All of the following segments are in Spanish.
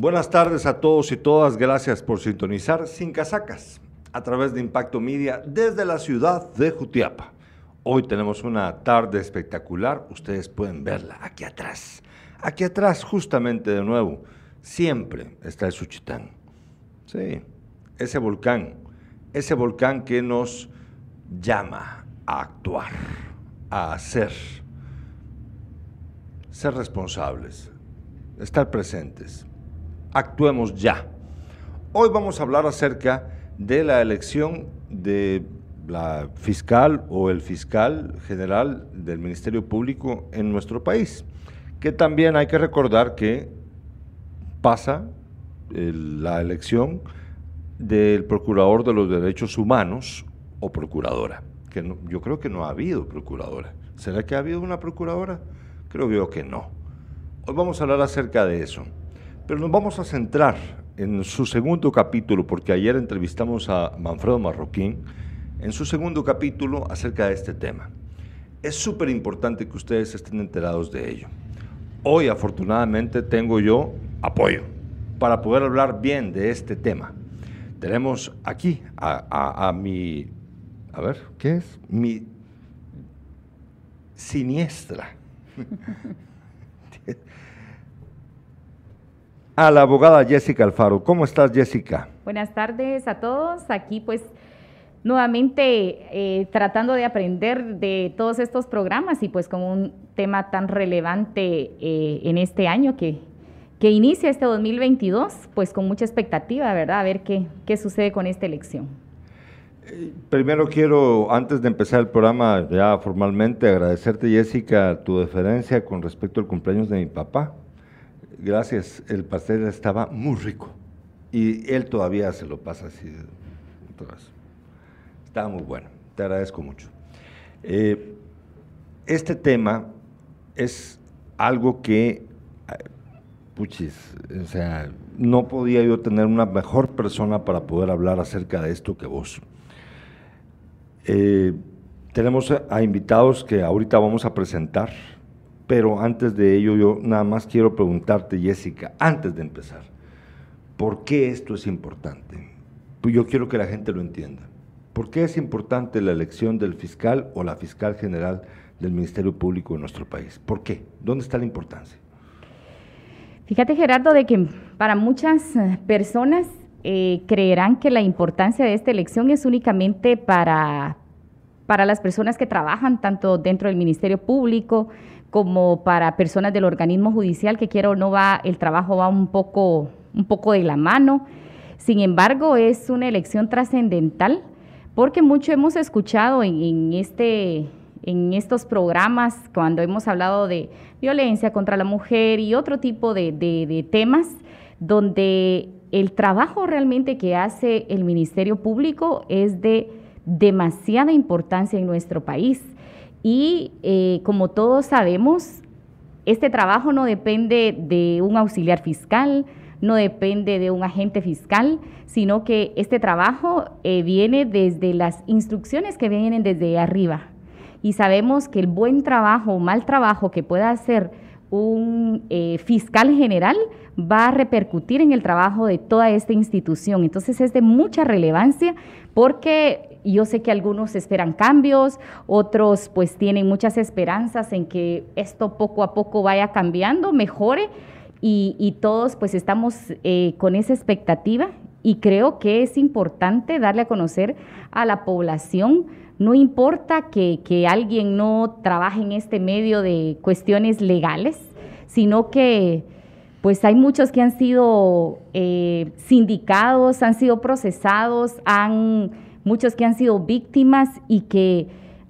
Buenas tardes a todos y todas. Gracias por sintonizar Sin Casacas a través de Impacto Media desde la ciudad de Jutiapa. Hoy tenemos una tarde espectacular. Ustedes pueden verla aquí atrás. Aquí atrás, justamente de nuevo, siempre está el Suchitán. Sí, ese volcán. Ese volcán que nos llama a actuar, a hacer, ser responsables, estar presentes actuemos ya. Hoy vamos a hablar acerca de la elección de la fiscal o el fiscal general del Ministerio Público en nuestro país, que también hay que recordar que pasa la elección del Procurador de los Derechos Humanos o Procuradora, que yo creo que no ha habido Procuradora. ¿Será que ha habido una Procuradora? Creo yo que no. Hoy vamos a hablar acerca de eso. Pero nos vamos a centrar en su segundo capítulo, porque ayer entrevistamos a Manfredo Marroquín, en su segundo capítulo acerca de este tema. Es súper importante que ustedes estén enterados de ello. Hoy afortunadamente tengo yo apoyo para poder hablar bien de este tema. Tenemos aquí a, a mi, a ver, ¿qué es? Mi siniestra. a la abogada Jessica Alfaro. ¿Cómo estás, Jessica? Buenas tardes a todos. Aquí pues nuevamente eh, tratando de aprender de todos estos programas y pues con un tema tan relevante eh, en este año que, que inicia este 2022, pues con mucha expectativa, ¿verdad? A ver qué, qué sucede con esta elección. Eh, primero quiero, antes de empezar el programa ya formalmente, agradecerte Jessica tu deferencia con respecto al cumpleaños de mi papá gracias, el pastel estaba muy rico. Y él todavía se lo pasa así. Estaba muy bueno. Te agradezco mucho. Eh, este tema es algo que, puchis, o sea, no podía yo tener una mejor persona para poder hablar acerca de esto que vos. Eh, tenemos a invitados que ahorita vamos a presentar pero antes de ello, yo nada más quiero preguntarte, Jessica, antes de empezar, ¿por qué esto es importante? Pues yo quiero que la gente lo entienda. ¿Por qué es importante la elección del fiscal o la fiscal general del Ministerio Público de nuestro país? ¿Por qué? ¿Dónde está la importancia? Fíjate, Gerardo, de que para muchas eh, personas eh, creerán que la importancia de esta elección es únicamente para, para las personas que trabajan tanto dentro del Ministerio Público, como para personas del organismo judicial que quiera o no va, el trabajo va un poco, un poco de la mano. Sin embargo, es una elección trascendental porque mucho hemos escuchado en, este, en estos programas cuando hemos hablado de violencia contra la mujer y otro tipo de, de temas donde el trabajo realmente que hace el Ministerio Público es de demasiada importancia en nuestro país. Y eh, como todos sabemos, este trabajo no depende de un auxiliar fiscal, no depende de un agente fiscal, sino que este trabajo eh, viene desde las instrucciones que vienen desde arriba. Y sabemos que el buen trabajo o mal trabajo que pueda hacer un eh, fiscal general va a repercutir en el trabajo de toda esta institución. Entonces es de mucha relevancia porque yo sé que algunos esperan cambios, otros pues tienen muchas esperanzas en que esto poco a poco vaya cambiando, mejore y, todos pues estamos eh, con esa expectativa y creo que es importante darle a conocer a la población, no importa que, alguien no trabaje en este medio de cuestiones legales, sino que pues hay muchos que han sido eh, sindicados, han sido procesados, han muchos que han sido víctimas y que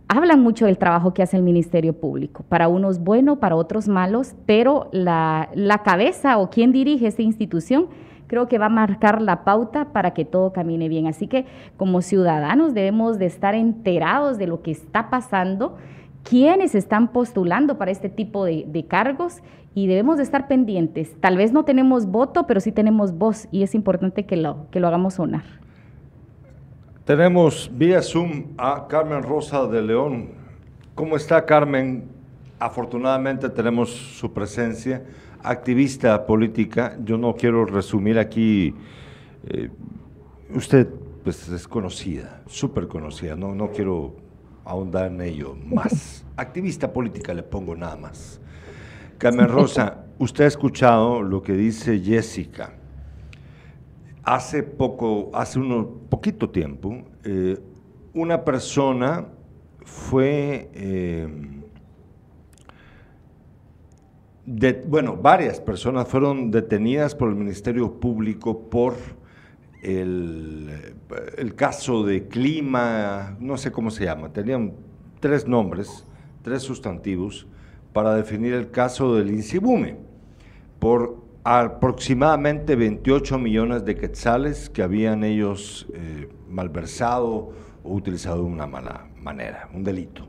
hablan mucho del trabajo que hace el Ministerio Público. Para unos bueno, para otros malos, pero la, cabeza o quien dirige esta institución creo que va a marcar la pauta para que todo camine bien. Así que como ciudadanos debemos de estar enterados de lo que está pasando, quiénes están postulando para este tipo de, de cargos y debemos de estar pendientes. Tal vez no tenemos voto, pero sí tenemos voz y es importante que lo, que lo hagamos sonar. Tenemos vía Zoom a Carmen Rosa de León. ¿Cómo está Carmen? Afortunadamente tenemos su presencia. activista política. Yo no quiero resumir aquí. Eh, usted pues, es conocida, súper conocida. No, no quiero ahondar en ello más. Activista política le pongo nada más. Carmen Rosa, usted ha escuchado lo que dice Jessica. Hace poco, hace un poquito tiempo, eh, una persona fue, eh, bueno, varias personas fueron detenidas por el Ministerio Público por el, el, caso de clima, no sé cómo se llama, tenían tres nombres, tres sustantivos para definir el caso del Insibume, por aproximadamente 28 millones de quetzales que habían ellos eh, malversado o utilizado de una mala manera, un delito.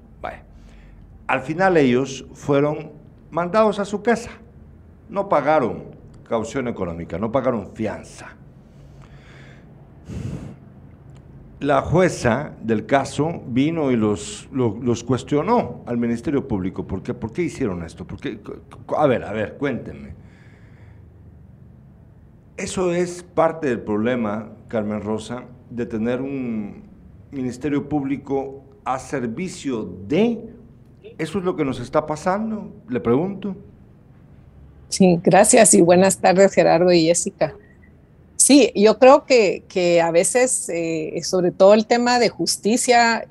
Al final ellos fueron mandados a su casa, no pagaron caución económica, no pagaron fianza. La jueza del caso vino y los, los, cuestionó al Ministerio Público. ¿Por qué? ¿Por qué hicieron esto? ¿Por A ver, a ver, cuéntenme. Eso es parte del problema, Carmen Rosa, de tener un Ministerio Público a servicio de... ¿Eso es lo que nos está pasando? Le pregunto. Sí, gracias y buenas tardes Gerardo y Jessica. Sí, yo creo que, que a veces, eh, sobre todo el tema de justicia,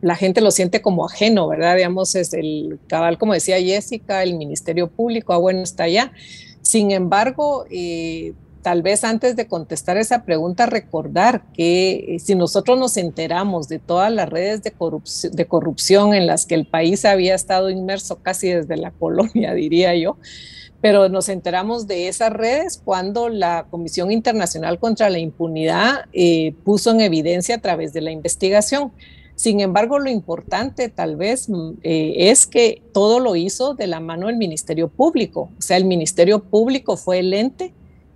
la gente lo siente como ajeno, ¿verdad? Digamos, es el cabal, como decía Jessica, el Ministerio Público, ah, bueno, está allá. Sin embargo, eh, tal vez antes de contestar esa pregunta, recordar que eh, si nosotros nos enteramos de todas las redes de corrupción, de corrupción en las que el país había estado inmerso casi desde la colonia, diría yo, pero nos enteramos de esas redes cuando la Comisión Internacional contra la Impunidad eh, puso en evidencia a través de la investigación. Sin embargo, lo importante tal vez mm, eh, es que todo lo hizo de la mano del Ministerio Público. O sea, el Ministerio Público fue el ente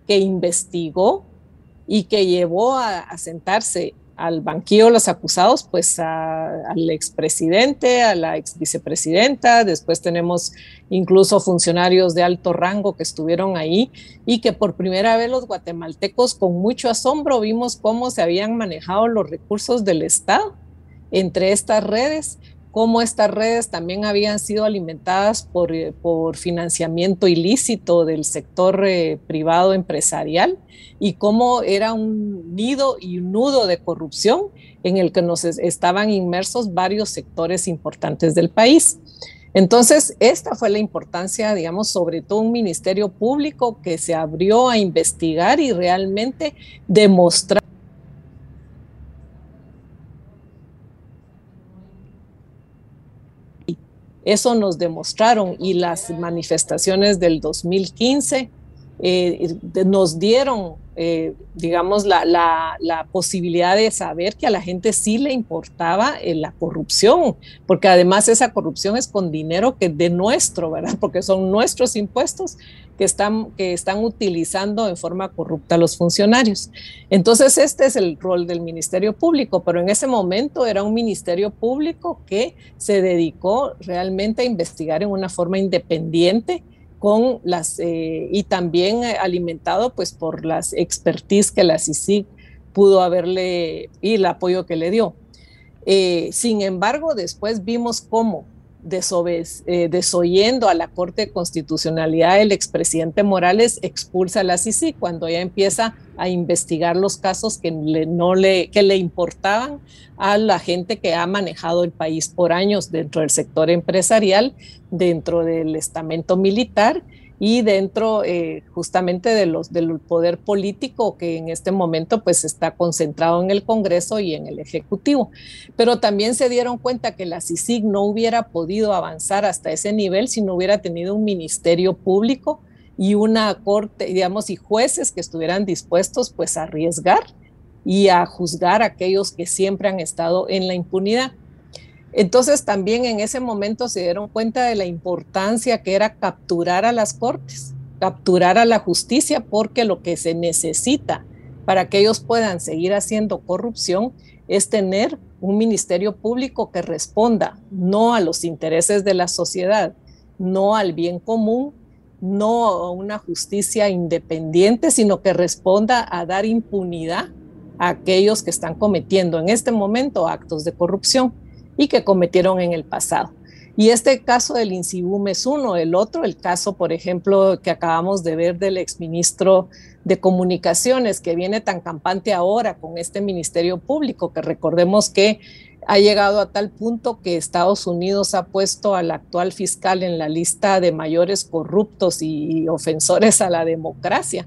que investigó y que llevó a, sentarse al banquillo los acusados, pues al expresidente, a la ex vicepresidenta, después tenemos incluso funcionarios de alto rango que estuvieron ahí y que por primera vez los guatemaltecos con mucho asombro vimos cómo se habían manejado los recursos del Estado entre estas redes, cómo estas redes también habían sido alimentadas por, eh, financiamiento ilícito del sector eh, privado empresarial y cómo era un nido y un nudo de corrupción en el que nos estaban inmersos varios sectores importantes del país. Entonces, esta fue la importancia, digamos, sobre todo un ministerio público que se abrió a investigar y realmente demostrar Eso nos demostraron y las manifestaciones del 2015 eh, nos dieron, eh, digamos, la, posibilidad de saber que a la gente sí le importaba eh, la corrupción, porque además esa corrupción es con dinero que de nuestro, ¿verdad? Porque son nuestros impuestos que están, que están utilizando en forma corrupta los funcionarios. Entonces, este es el rol del Ministerio Público, pero en ese momento era un Ministerio Público que se dedicó realmente a investigar en una forma independiente con las, eh, y también alimentado pues por las expertise que la CICIG pudo haberle y el apoyo que le dio. Eh, sin embargo, después vimos cómo eh, desoyendo a la Corte de Constitucionalidad, el expresidente Morales expulsa a la CICI cuando ella empieza a investigar los casos que, no le, que le importaban a la gente que ha manejado el país por años dentro del sector empresarial, dentro del estamento militar y dentro eh, justamente del poder político que en este momento pues está concentrado en el Congreso y en el Ejecutivo. Pero también se dieron cuenta que la CICIG no hubiera podido avanzar hasta ese nivel si no hubiera tenido un ministerio público y una corte, digamos, y jueces que estuvieran dispuestos pues a arriesgar y a juzgar a aquellos que siempre han estado en la impunidad. Entonces también en ese momento se dieron cuenta de la importancia que era capturar a las cortes, capturar a la justicia, porque lo que se necesita para que ellos puedan seguir haciendo corrupción es tener un ministerio público que responda no a los intereses de la sociedad, no al bien común no a una justicia independiente, sino que responda a dar impunidad a aquellos que están cometiendo en este momento actos de corrupción y que cometieron en el pasado. Y este caso del INSIBUM es uno, el otro, el caso, por ejemplo, que acabamos de ver del exministro de Comunicaciones, que viene tan campante ahora con este Ministerio Público, que recordemos que ha llegado a tal punto que Estados Unidos ha puesto al actual fiscal en la lista de mayores corruptos y ofensores a la democracia.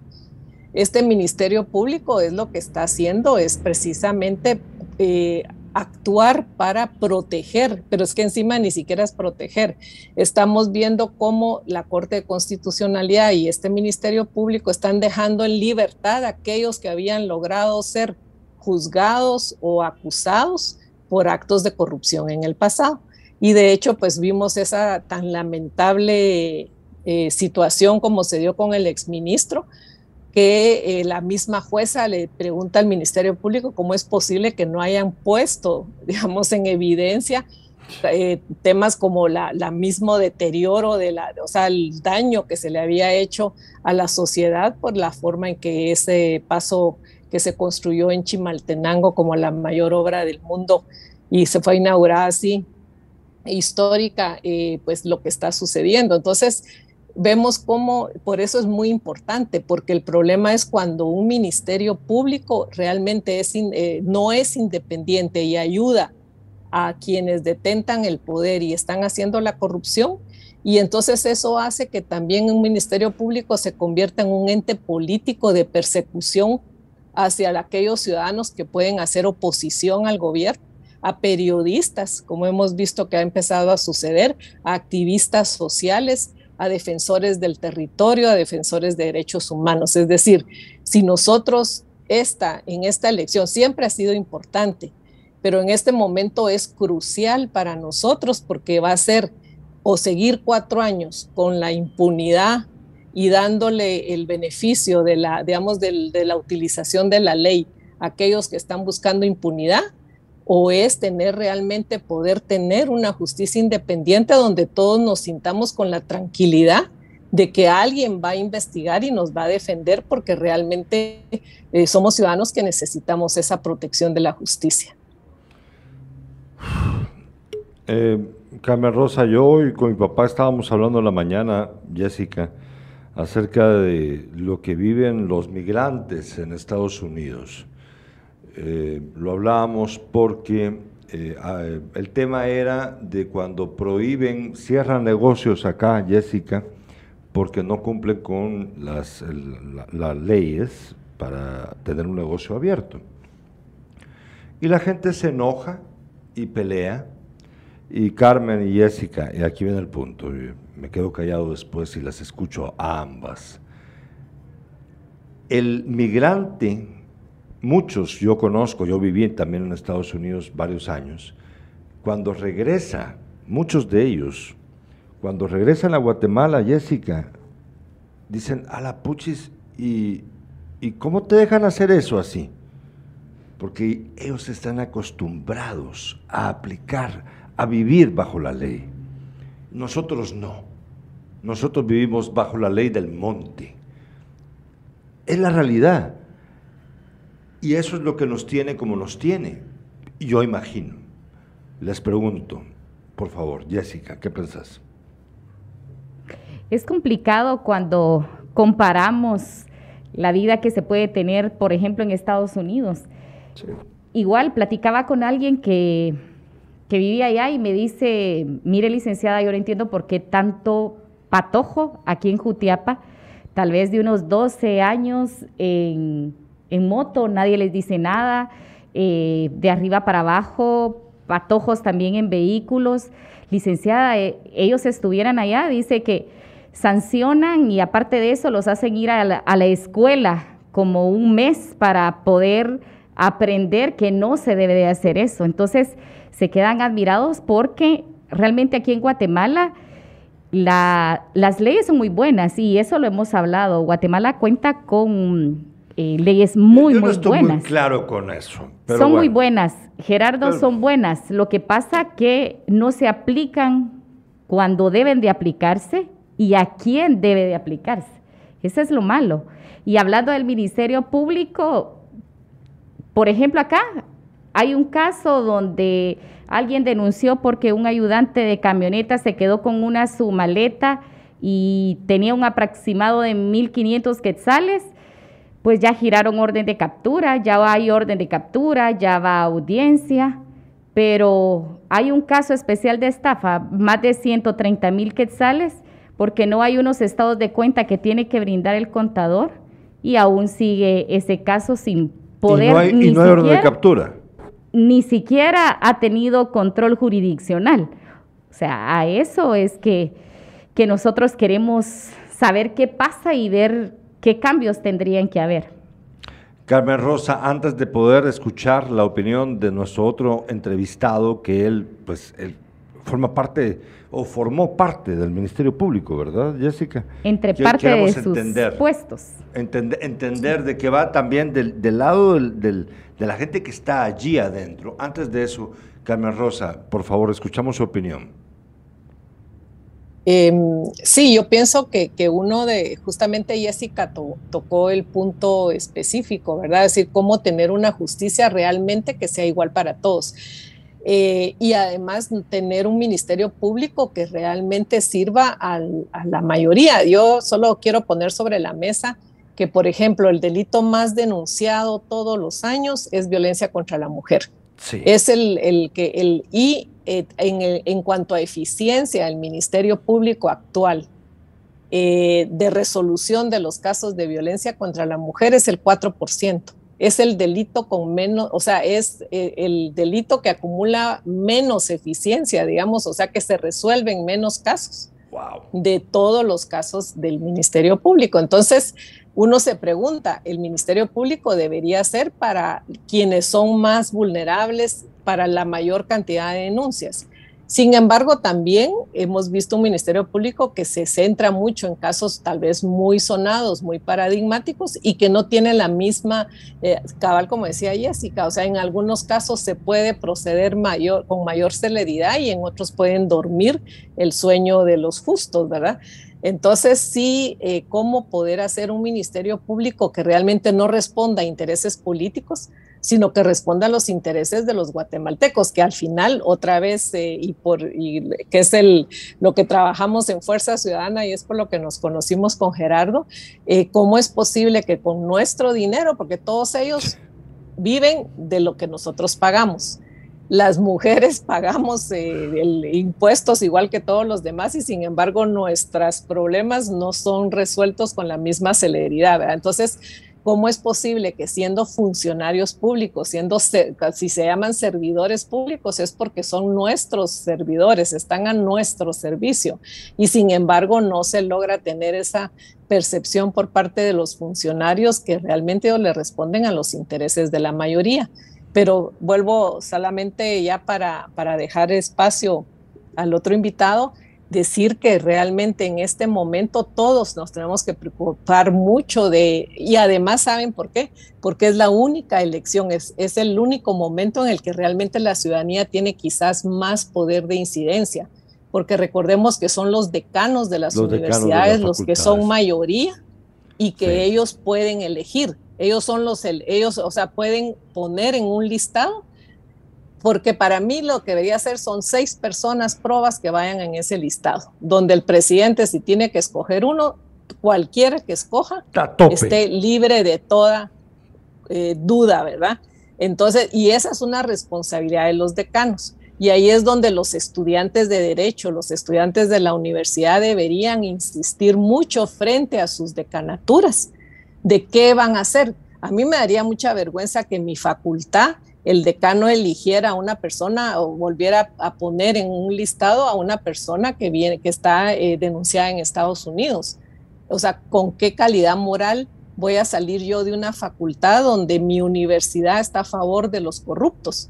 Este Ministerio Público es lo que está haciendo, es precisamente eh, actuar para proteger, pero es que encima ni siquiera es proteger. Estamos viendo cómo la Corte de Constitucionalidad y este Ministerio Público están dejando en libertad a aquellos que habían logrado ser juzgados o acusados por actos de corrupción en el pasado. Y de hecho, pues vimos esa tan lamentable eh, situación como se dio con el exministro, que eh, la misma jueza le pregunta al Ministerio Público cómo es posible que no hayan puesto, digamos, en evidencia eh, temas como la, la, mismo deterioro de la, o sea, el daño que se le había hecho a la sociedad por la forma en que ese paso que se construyó en Chimaltenango como la mayor obra del mundo y se fue inaugurada así histórica, eh, pues lo que está sucediendo. Entonces, vemos cómo, por eso es muy importante, porque el problema es cuando un ministerio público realmente es eh, no es independiente y ayuda a quienes detentan el poder y están haciendo la corrupción. Y entonces eso hace que también un ministerio público se convierta en un ente político de persecución hacia aquellos ciudadanos que pueden hacer oposición al gobierno a periodistas, como hemos visto que ha empezado a suceder, a activistas sociales, a defensores del territorio, a defensores de derechos humanos. Es decir, si nosotros esta, en esta elección siempre ha sido importante, pero en este momento es crucial para nosotros porque va a ser o seguir cuatro años con la impunidad y dándole el beneficio de la, digamos, de, de la utilización de la ley a aquellos que están buscando impunidad, o es tener realmente poder tener una justicia independiente donde todos nos sintamos con la tranquilidad de que alguien va a investigar y nos va a defender porque realmente eh, somos ciudadanos que necesitamos esa protección de la justicia. Eh, Carmen Rosa, yo y con mi papá estábamos hablando en la mañana, Jessica, acerca de lo que viven los migrantes en Estados Unidos. Eh, lo hablábamos porque eh, ah, el tema era de cuando prohíben, cierran negocios acá, Jessica, porque no cumplen con las, las leyes para tener un negocio abierto. Y la gente se enoja y pelea. Y Carmen y Jessica, y aquí viene el punto, me quedo callado después y las escucho a ambas. El migrante muchos yo conozco, yo viví también en Estados Unidos varios años, cuando regresa, muchos de ellos, cuando regresan a Guatemala, Jessica, dicen, a la puchis, ¿y, ¿y cómo te dejan hacer eso así? Porque ellos están acostumbrados a aplicar, a vivir bajo la ley. Nosotros no. Nosotros vivimos bajo la ley del monte. Es la realidad. Y eso es lo que nos tiene como nos tiene. Yo imagino. Les pregunto, por favor, Jessica, ¿qué pensás? Es complicado cuando comparamos la vida que se puede tener, por ejemplo, en Estados Unidos. Igual platicaba con alguien que, que vivía allá y me dice, mire licenciada, yo no entiendo por qué tanto patojo aquí en Jutiapa, tal vez de unos 12 años en en moto, nadie les dice nada, eh, de arriba para abajo, patojos también en vehículos. Licenciada, eh, ellos estuvieran allá, dice que sancionan y aparte de eso los hacen ir a la, a la escuela como un mes para poder aprender que no se debe de hacer eso. Entonces se quedan admirados porque realmente aquí en Guatemala la, las leyes son muy buenas y eso lo hemos hablado. Guatemala cuenta con eh, leyes muy, Yo no muy estoy buenas. muy claro con eso. pero son muy buenas, Gerardo, Pero- son buenas. Lo que pasa que no se aplican cuando deben de aplicarse y a quién debe de aplicarse. Eso es lo malo. Y hablando del Ministerio Público, por ejemplo, acá hay un caso donde alguien denunció porque un ayudante de camioneta se quedó con una su maleta y tenía un aproximado de 1.500 quetzales, pues ya giraron orden de captura, ya hay orden de captura, ya va a audiencia, pero hay un caso especial de estafa, más de 130 mil quetzales, porque no hay unos estados de cuenta que tiene que brindar el contador y aún sigue ese caso sin poder. Y no hay, ni y no hay orden de captura. ni siquiera ha tenido control jurisdiccional. O sea, a eso es que, que nosotros queremos saber qué pasa y ver qué cambios tendrían que haber. Carmen Rosa, antes de poder escuchar la opinión de nuestro otro entrevistado, que él, pues, él forma parte o formó parte del Ministerio Público, ¿verdad, Jessica? Entre parte de sus entender. puestos. Entender, entender de que va también del, del lado del- del- de la gente que está allí adentro. Antes de eso, Carmen Rosa, por favor, escuchamos su opinión. Em, sí, yo pienso que, que uno de, justamente Jessica to- tocó el punto específico, ¿verdad? Es decir, cómo tener una justicia realmente que sea igual para todos. Eh, y además tener un ministerio público que realmente sirva al- a la mayoría. Yo solo quiero poner sobre la mesa que, por ejemplo, el delito más denunciado todos los años es violencia contra la mujer. Sí. Es el, el que el y eh, en, el- en cuanto a eficiencia, el Ministerio Público actual eh, de resolución de los casos de violencia contra la mujer es el 4%. Es el delito con menos, o sea, es eh, el delito que acumula menos eficiencia, digamos, o sea, que se resuelven menos casos Wow. de todos los casos del Ministerio Público. Entonces, uno se pregunta, ¿el Ministerio Público debería ser para quienes son más vulnerables, para la mayor cantidad de denuncias? Sin embargo, también hemos visto un Ministerio Público que se centra mucho en casos tal vez muy sonados, muy paradigmáticos y que no tiene la misma, eh, cabal como decía Jessica, o sea, en algunos casos se puede proceder con mayor celeridad y en otros pueden dormir el sueño de los justos, ¿verdad? Entonces, sí, eh, cómo poder hacer un ministerio público que realmente no responda a intereses políticos, sino que responda a los intereses de los guatemaltecos, que al final, otra vez, eh, y por que es el, lo que trabajamos en Fuerza Ciudadana y es por lo que nos conocimos con Gerardo, eh, cómo es posible que con nuestro dinero, porque todos ellos viven de lo que nosotros pagamos, las mujeres pagamos eh, impuestos igual que todos los demás y sin embargo nuestros problemas no son resueltos con la misma celeridad. Entonces, ¿cómo es posible que siendo funcionarios públicos, siendo, si se llaman servidores públicos, es porque son nuestros servidores, están a nuestro servicio y sin embargo no se logra tener esa percepción por parte de los funcionarios que realmente le responden a los intereses de la mayoría? pero vuelvo solamente ya para, para dejar espacio al otro invitado, decir que realmente en este momento todos nos tenemos que preocupar mucho de, y además saben por qué, porque es la única elección, es, es el único momento en el que realmente la ciudadanía tiene quizás más poder de incidencia, porque recordemos que son los decanos de las Los decanos de universidades las los que son mayoría y que Sí. ellos pueden elegir. Ellos son los, el- ellos, o sea, pueden poner en un listado, porque para mí lo que debería ser son seis personas probas que vayan en ese listado, donde el presidente, si tiene que escoger uno, cualquiera que escoja, esté libre de toda eh, duda, ¿verdad? Entonces, y esa es una responsabilidad de los decanos. Y ahí es donde los estudiantes de derecho, los estudiantes de la universidad deberían insistir mucho frente a sus decanaturas de qué van a hacer. A mí me daría mucha vergüenza que mi facultad, el decano eligiera a una persona o volviera a poner en un listado a una persona que viene, que está eh, denunciada en Estados Unidos. O sea, ¿con qué calidad moral voy a salir yo de una facultad donde mi universidad está a favor de los corruptos?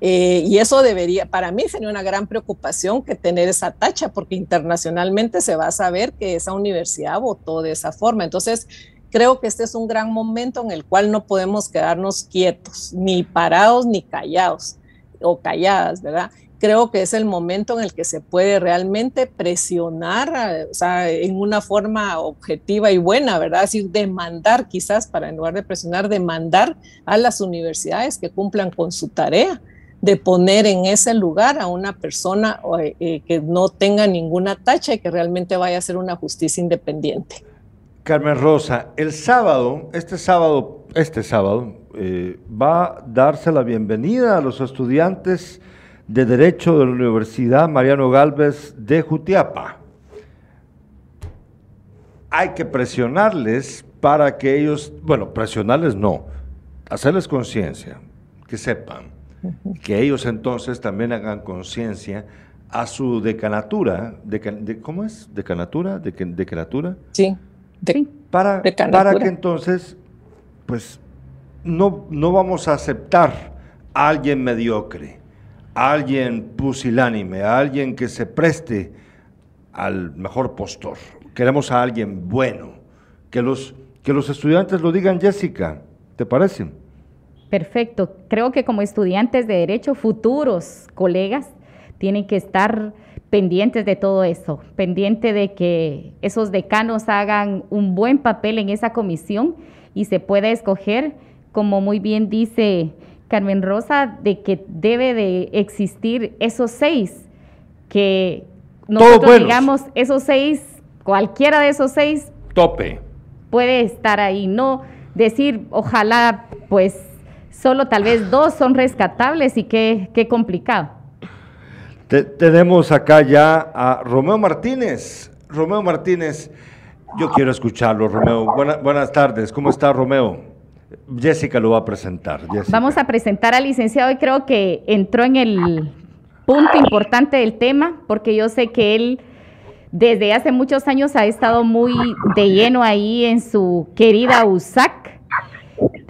Eh, y eso debería, para mí sería una gran preocupación que tener esa tacha, porque internacionalmente se va a saber que esa universidad votó de esa forma. Entonces, creo que este es un gran momento en el cual no podemos quedarnos quietos, ni parados ni callados o calladas, ¿verdad? creo que es el momento en el que se puede realmente presionar, o sea, en una forma objetiva y buena, ¿verdad? Es decir, demandar quizás, para en lugar de presionar, demandar a las universidades que cumplan con su tarea de poner en ese lugar a una persona eh, que no tenga ninguna tacha y que realmente vaya a ser una justicia independiente. Carmen Rosa, el sábado, este sábado, este sábado, eh, va a darse la bienvenida a los estudiantes de Derecho de la Universidad Mariano Galvez de Jutiapa. Hay que presionarles para que ellos, bueno, presionarles no, hacerles conciencia, que sepan, que ellos entonces también hagan conciencia a su decanatura, de, ¿cómo es? ¿Decanatura? ¿De, decanatura? Sí, para, para que entonces, pues, no, no vamos a aceptar a alguien mediocre a alguien pusilánime, a alguien que se preste al mejor postor. Queremos a alguien bueno. Que los, que los estudiantes lo digan, Jessica, ¿te parece? Perfecto. Creo que como estudiantes de Derecho, futuros colegas, tienen que estar pendientes de todo eso, pendiente de que esos decanos hagan un buen papel en esa comisión y se pueda escoger, como muy bien dice Carmen Rosa, de que debe de existir esos seis, que nosotros digamos, esos seis, cualquiera de esos seis, tope. Puede estar ahí, no decir, ojalá, pues, solo tal vez dos son rescatables y qué, qué complicado. Tenemos acá ya a Romeo Martínez. Romeo Martínez, yo quiero escucharlo, Romeo. buenas tardes, ¿cómo está Romeo? Jessica lo va a presentar. Vamos a presentar al licenciado y creo que entró en el punto importante del tema, porque yo sé que él desde hace muchos años ha estado muy de lleno ahí en su querida USAC,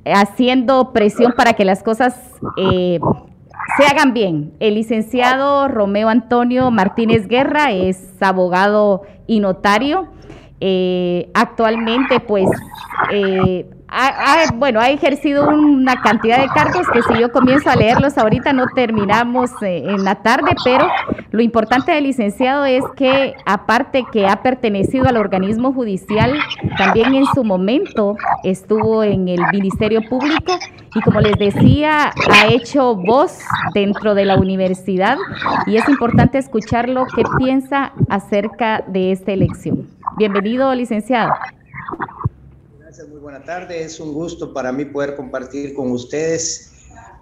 haciendo presión para que las cosas eh, se hagan bien. El licenciado Romeo Antonio Martínez Guerra es abogado y notario. Eh, actualmente, pues, eh, bueno, ha ejercido una cantidad de cargos que si yo comienzo a leerlos ahorita no terminamos eh, en la tarde, pero lo importante del licenciado es que aparte que ha pertenecido al organismo judicial, también en su momento estuvo en el Ministerio Público y como les decía, ha hecho voz dentro de la universidad y es importante escuchar lo que piensa acerca de esta elección. Bienvenido, licenciado muy buena tarde. Es un gusto para mí poder compartir con ustedes.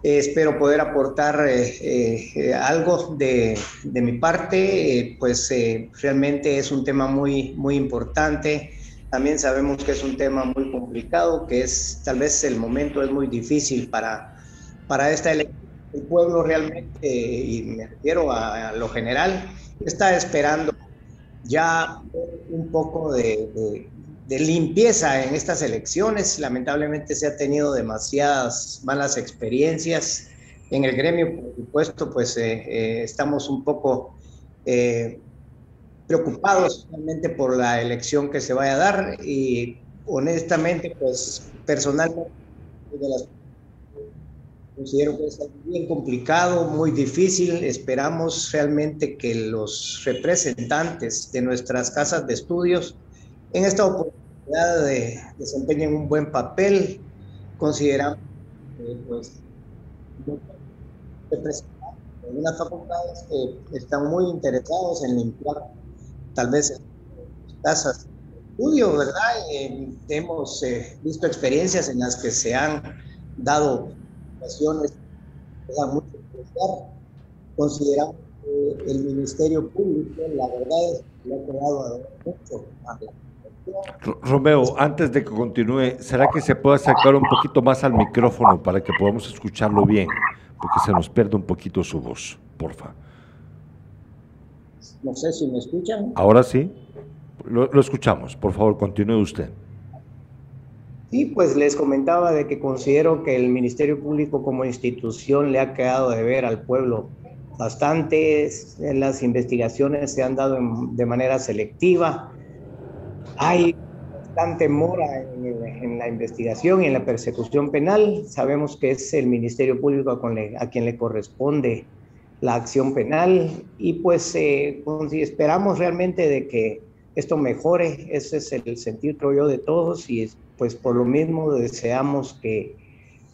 Eh, espero poder aportar eh, eh, algo de, de, mi parte, pues realmente es un tema muy, muy importante. También sabemos que es un tema muy complicado, que es tal vez el momento es muy difícil para, para esta elección. El pueblo realmente, y me refiero a, lo general, está esperando ya un poco de de limpieza en estas elecciones. Lamentablemente se ha tenido demasiadas malas experiencias. En el gremio, por supuesto, pues eh, eh, estamos un poco eh, preocupados realmente por la elección que se vaya a dar y honestamente, pues personalmente, considero que es bien complicado, muy difícil. Esperamos realmente que los representantes de nuestras casas de estudios en esta oportunidad de desempeñen un buen papel, consideramos que pues, algunas facultades que están muy interesados en limpiar tal vez casas de estudio, ¿verdad? Eh, hemos eh, visto experiencias en las que se han dado situaciones que dan mucho Consideramos que el Ministerio Público, la verdad es que le ha quedado mucho a la Romeo, antes de que continúe, ¿será que se puede acercar un poquito más al micrófono para que podamos escucharlo bien? Porque se nos pierde un poquito su voz, porfa. No sé si me escuchan. Ahora sí, lo, lo escuchamos. Por favor, continúe usted. Sí, pues les comentaba de que considero que el Ministerio Público como institución le ha quedado de ver al pueblo bastante. Las investigaciones se han dado de manera selectiva hay bastante mora en, la investigación y en la persecución penal. Sabemos que es el Ministerio Público a, quien le corresponde la acción penal y pues eh, esperamos realmente de que esto mejore, ese es el sentir creo yo de todos y pues por lo mismo deseamos que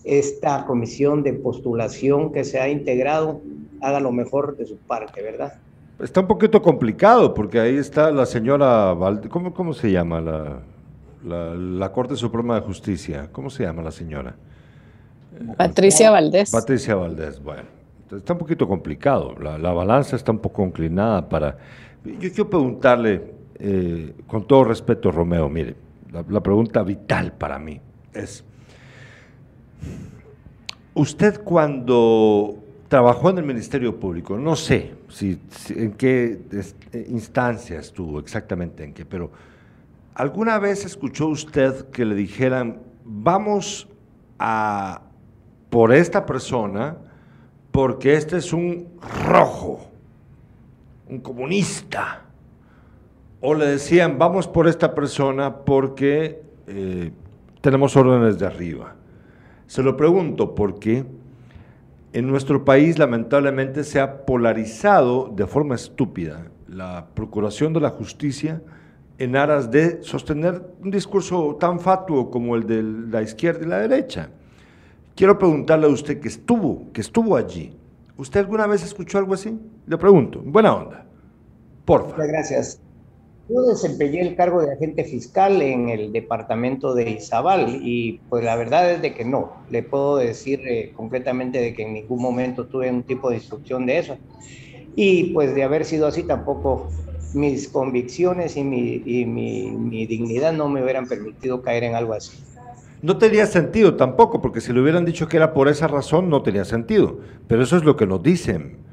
esta comisión de postulación que se ha integrado haga lo mejor de su parte, ¿verdad? Está un poquito complicado porque ahí está la señora, ¿cómo, cómo se llama la, la, Corte Suprema de Justicia? ¿Cómo se llama la señora? Patricia Valdés. Patricia Valdés, bueno, está un poquito complicado, la, la balanza está un poco inclinada para... Yo quiero preguntarle, eh, con todo respeto, Romeo, mire, la, pregunta vital para mí es, usted cuando trabajó en el Ministerio Público, no sé si, en qué eh, instancia estuvo exactamente en qué, pero ¿alguna vez escuchó usted que le dijeran, vamos a por esta persona, porque este es un rojo, un comunista? o le decían, vamos por esta persona porque eh, tenemos órdenes de arriba. Se lo pregunto porque en nuestro país lamentablemente se ha polarizado de forma estúpida la procuración de la justicia en aras de sostener un discurso tan fatuo como el de la izquierda y la derecha. Quiero preguntarle a usted que estuvo, que estuvo allí. ¿Usted alguna vez escuchó algo así? Le pregunto, buena onda. Por favor. Gracias. Yo desempeñé el cargo de agente fiscal en el departamento de Izabal y pues la verdad es de que no, le puedo decir eh, concretamente de que en ningún momento tuve un tipo de instrucción de eso. Y pues de haber sido así tampoco mis convicciones y, mi, y mi, mi dignidad no me hubieran permitido caer en algo así. No tenía sentido tampoco, porque si le hubieran dicho que era por esa razón, no tenía sentido. Pero eso es lo que nos dicen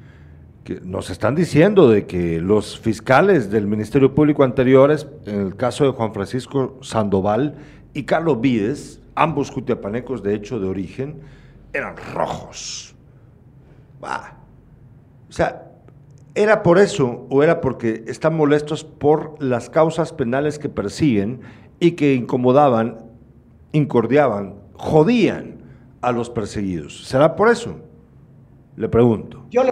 que nos están diciendo de que los fiscales del Ministerio Público anteriores, en el caso de Juan Francisco Sandoval y Carlos Vides, ambos cutiapanecos de hecho de origen, eran rojos. O sea, ¿era por eso o era porque están molestos por las causas penales que persiguen y que incomodaban, incordiaban, jodían a los perseguidos? ¿Será por eso? Le pregunto. Yo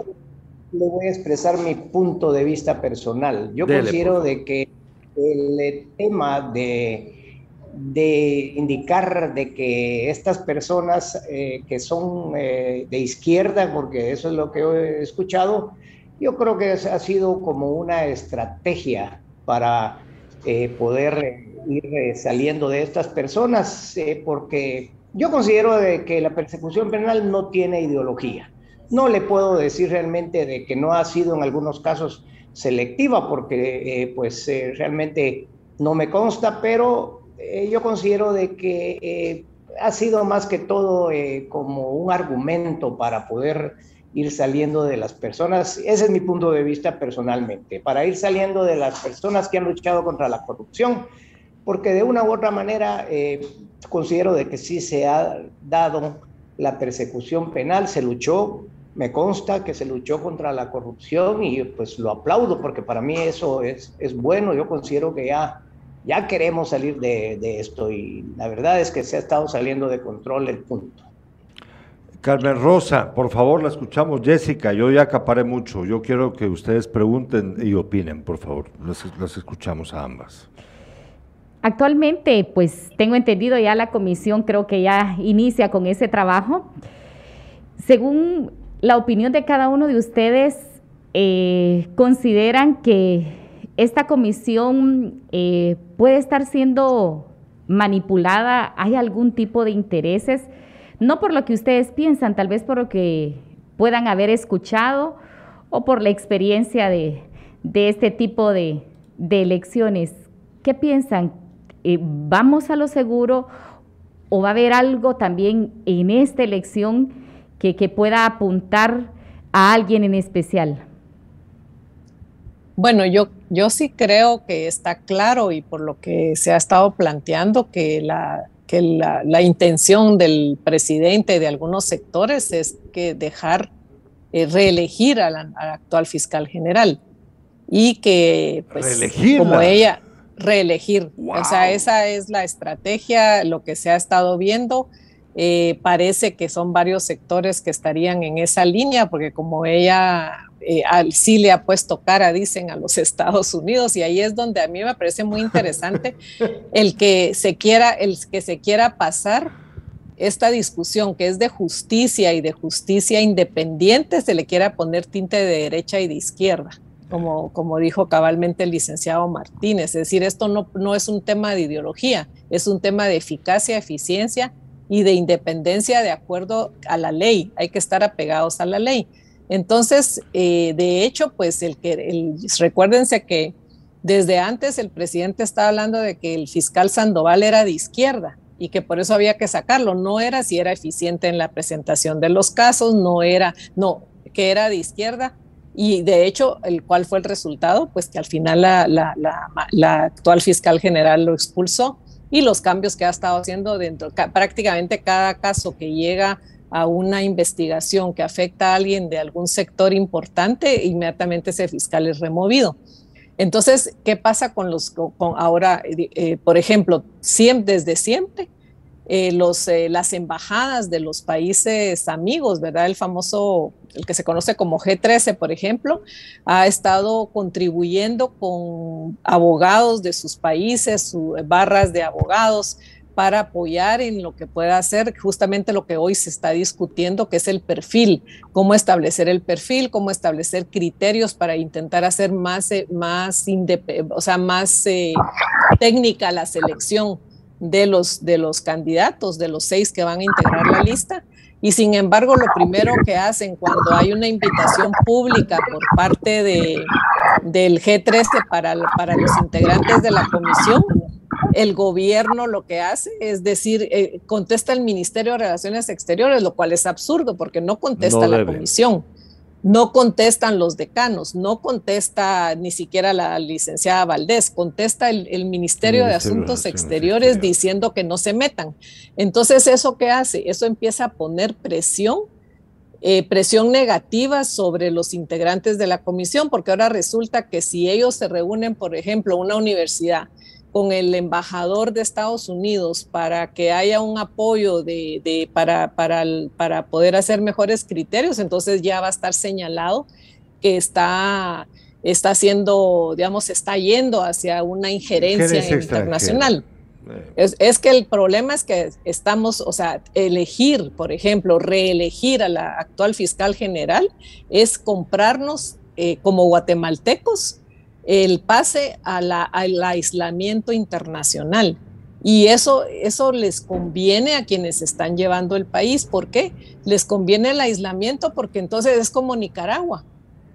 le voy a expresar mi punto de vista personal. Yo considero de que el tema de, de, indicar de que estas personas eh, que son eh, de izquierda, porque eso es lo que he escuchado, yo creo que ha sido como una estrategia para eh, poder ir saliendo de estas personas, porque yo considero de que la persecución penal no tiene ideología. No le puedo decir realmente de que no ha sido en algunos casos selectiva, porque eh, pues eh, realmente no me consta, pero eh, yo considero de que ha sido más que todo como un argumento para poder ir saliendo de las personas. Ese es mi punto de vista personalmente, para ir saliendo de las personas que han luchado contra la corrupción, porque de una u otra manera considero de que sí se ha dado la persecución penal, se luchó me consta que se luchó contra la corrupción y pues lo aplaudo porque para mí eso es, es bueno. Yo considero que ya, ya queremos salir de, de, esto y la verdad es que se ha estado saliendo de control el punto. Carmen Rosa, por favor, la escuchamos. Jessica, yo ya acaparé mucho. Yo quiero que ustedes pregunten y opinen, por favor. Las, las escuchamos a ambas. Actualmente, pues tengo entendido ya la comisión, creo que ya inicia con ese trabajo. Según la opinión de cada uno de ustedes eh, consideran que esta comisión eh, puede estar siendo manipulada, hay algún tipo de intereses, no por lo que ustedes piensan, tal vez por lo que puedan haber escuchado o por la experiencia de, este tipo de, elecciones. ¿Qué piensan? Eh, ¿Vamos a lo seguro o va a haber algo también en esta elección que, pueda apuntar a alguien en especial? Bueno, yo, yo sí creo que está claro y por lo que se ha estado planteando que la, que la, intención del presidente de algunos sectores es que dejar eh, reelegir al, actual fiscal general y que pues como ella reelegir, o sea, esa es la estrategia, lo que se ha estado viendo Eh, parece que son varios sectores que estarían en esa línea, porque como ella eh, sí le ha puesto cara, dicen, a los Estados Unidos, y ahí es donde a mí me parece muy interesante el que se quiera, el que se quiera pasar esta discusión que es de justicia y de justicia independiente, se le quiera poner tinte de derecha y de izquierda. Como, como, dijo cabalmente el licenciado Martínez. Es decir, esto no, no es un tema de ideología, es un tema de eficacia, eficiencia y de independencia de acuerdo a la ley. Hay que estar apegados a la ley. Entonces, eh, de hecho, pues el que, el, recuérdense que desde antes el presidente estaba hablando de que el fiscal Sandoval era de izquierda y que por eso había que sacarlo. No era si era eficiente en la presentación de los casos, no era, no, que era de izquierda. Y de hecho, el cuál fue el resultado, pues que al final la, actual fiscal general lo expulsó y los cambios que ha estado haciendo dentro, prácticamente cada caso que llega a una investigación que afecta a alguien de algún sector importante, inmediatamente ese fiscal es removido. Entonces, ¿qué pasa con los, con, ahora, eh, por ejemplo, desde siempre, eh, los, eh, las embajadas de los países amigos, ¿verdad? El famoso, el que se conoce como G13, por ejemplo, ha estado contribuyendo con abogados de sus países, barras de abogados, para apoyar en lo que pueda hacer justamente lo que hoy se está discutiendo, que es el perfil, cómo establecer el perfil, cómo establecer criterios para intentar hacer más, más, o sea, más técnica la selección de los, de los candidatos, de los seis que van a integrar la lista. Y sin embargo, lo primero que hacen cuando hay una invitación pública por parte de, del G13 para, para los integrantes de la comisión, el gobierno lo que hace es decir, eh, contesta el Ministerio de Relaciones Exteriores, lo cual es absurdo porque no contesta la comisión no contestan los decanos, no contesta ni siquiera la licenciada Valdés, contesta el, Ministerio, de Asuntos Exteriores diciendo que no se metan. Entonces, ¿eso qué hace? Eso empieza a poner presión, eh, presión negativa sobre los integrantes de la comisión, porque ahora resulta que si ellos se reúnen, por ejemplo, una universidad, con el embajador de Estados Unidos para que haya un apoyo de, para, para, para, poder hacer mejores criterios, entonces ya va a estar señalado que está, está haciendo, digamos, está yendo hacia una injerencia internacional. Eh. Es, que el problema es que estamos, o sea, elegir, por ejemplo, reelegir a la actual fiscal general es comprarnos eh, como guatemaltecos el pase al aislamiento internacional. Y eso, eso les conviene a quienes están llevando el país. ¿Por qué? Les conviene el aislamiento porque entonces es como Nicaragua.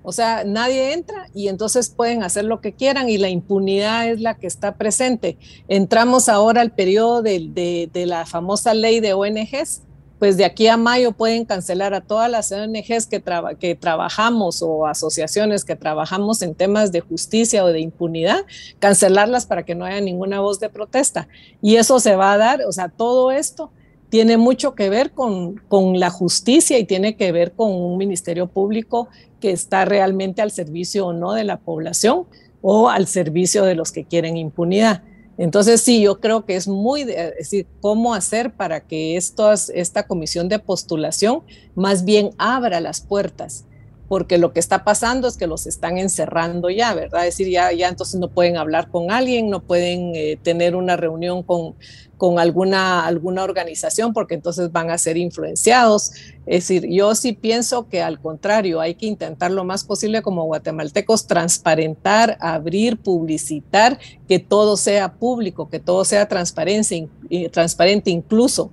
O sea, nadie entra y entonces pueden hacer lo que quieran y la impunidad es la que está presente. Entramos ahora al periodo de, de la famosa ley de ONGs pues de aquí a mayo pueden cancelar a todas las ONGs que, que trabajamos o asociaciones que trabajamos en temas de justicia o de impunidad, cancelarlas para que no haya ninguna voz de protesta. Y eso se va a dar, o sea, todo esto tiene mucho que ver con, con la justicia y tiene que ver con un ministerio público que está realmente al servicio o no de la población o al servicio de los que quieren impunidad. Entonces, sí, yo creo que es muy, es decir, cómo hacer para que esta comisión de postulación más bien abra las puertas, porque lo que está pasando es que los están encerrando ya, ¿verdad? Es decir, ya, ya entonces no pueden hablar con alguien, no pueden eh, tener una reunión con, con alguna, alguna organización porque entonces van a ser influenciados. Es decir, yo sí pienso que al contrario, hay que intentar lo más posible como guatemaltecos transparentar, abrir, publicitar, que todo sea público, que todo sea transparencia, transparente, incluso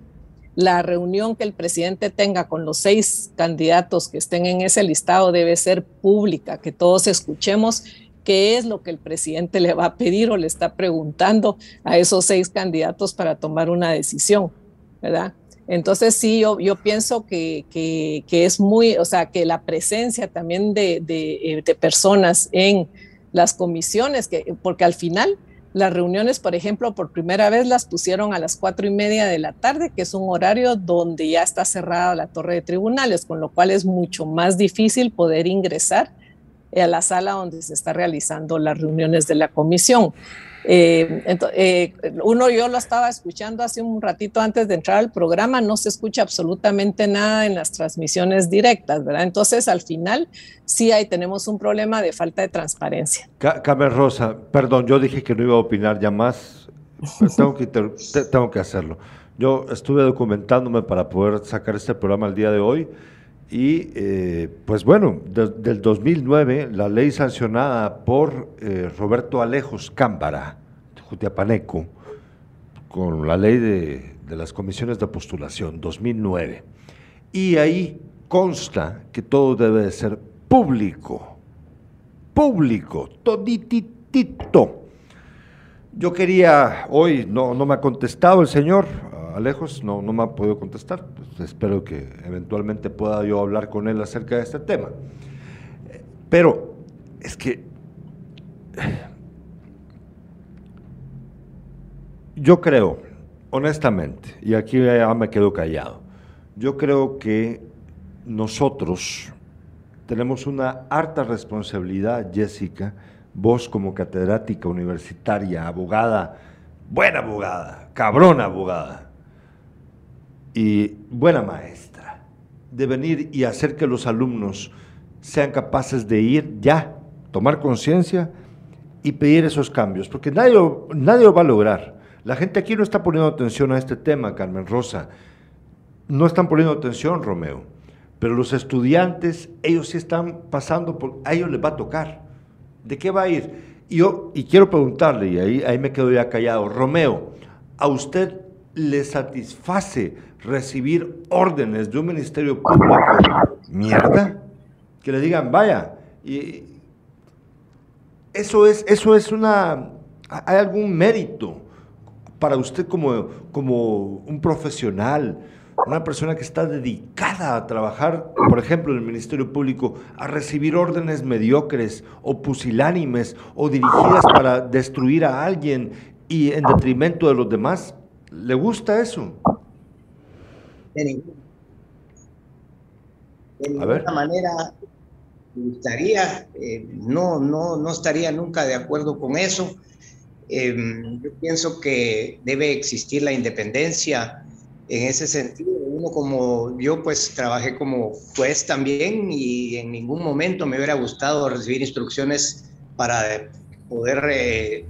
la reunión que el presidente tenga con los seis candidatos que estén en ese listado debe ser pública, que todos escuchemos qué es lo que el presidente le va a pedir o le está preguntando a esos seis candidatos para tomar una decisión, ¿verdad? Entonces sí, yo, yo pienso que, que, es muy, o sea, que la presencia también de, de, eh, personas en las comisiones, que, porque al final las reuniones, por ejemplo, por primera vez las pusieron a las cuatro y media de la tarde, que es un horario donde ya está cerrada la torre de tribunales, con lo cual es mucho más difícil poder ingresar a la sala donde se está realizando las reuniones de la comisión. Eh, eh, uno, yo lo estaba escuchando hace un ratito antes de entrar al programa, no se escucha absolutamente nada en las transmisiones directas, ¿verdad? Entonces, al final, sí ahí tenemos un problema de falta de transparencia. Carmen Rosa, perdón, yo dije que no iba a opinar ya más, tengo que, tengo que hacerlo. Yo estuve documentándome para poder sacar este programa el día de hoy y eh, pues bueno, del 2009, la ley sancionada por eh, Roberto Alejos Cámbara, Jutiapaneco, con la ley de, de, las comisiones de postulación, 2009. Y ahí consta que todo debe de ser público, público, todititito. Yo quería, hoy no, no me ha contestado el señor, Alejos no, no me ha podido contestar. Pues, espero que eventualmente pueda yo hablar con él acerca de este tema. Pero es que yo creo, honestamente, y aquí ya me quedo callado, yo creo que nosotros tenemos una harta responsabilidad, Jessica, vos como catedrática universitaria, abogada, buena abogada, cabrona abogada, y buena maestra de venir y hacer que los alumnos sean capaces de ir ya, tomar conciencia y pedir esos cambios, porque nadie, nadie lo va a lograr. La gente aquí no está poniendo atención a este tema, Carmen Rosa. No están poniendo atención, Romeo. Pero los estudiantes, ellos sí están pasando por, a ellos les va a tocar. ¿De qué va a ir? Y yo, y quiero preguntarle, y ahí, ahí me quedo ya callado, Romeo, ¿a usted le satisface recibir órdenes de un ministerio público, mierda, que le digan, vaya, y eso es, eso es una, hay algún mérito para usted como, como un profesional, una persona que está dedicada a trabajar, por ejemplo, en el Ministerio Público, a recibir órdenes mediocres o pusilánimes o dirigidas para destruir a alguien y en detrimento de los demás. ¿Le gusta eso? De ninguna, de ninguna manera me gustaría, eh, no, no, no estaría nunca de acuerdo con eso. Em, yo pienso que debe existir la independencia en ese sentido. Uno como yo, pues trabajé como juez también y en ningún momento me hubiera gustado recibir instrucciones para poder eh,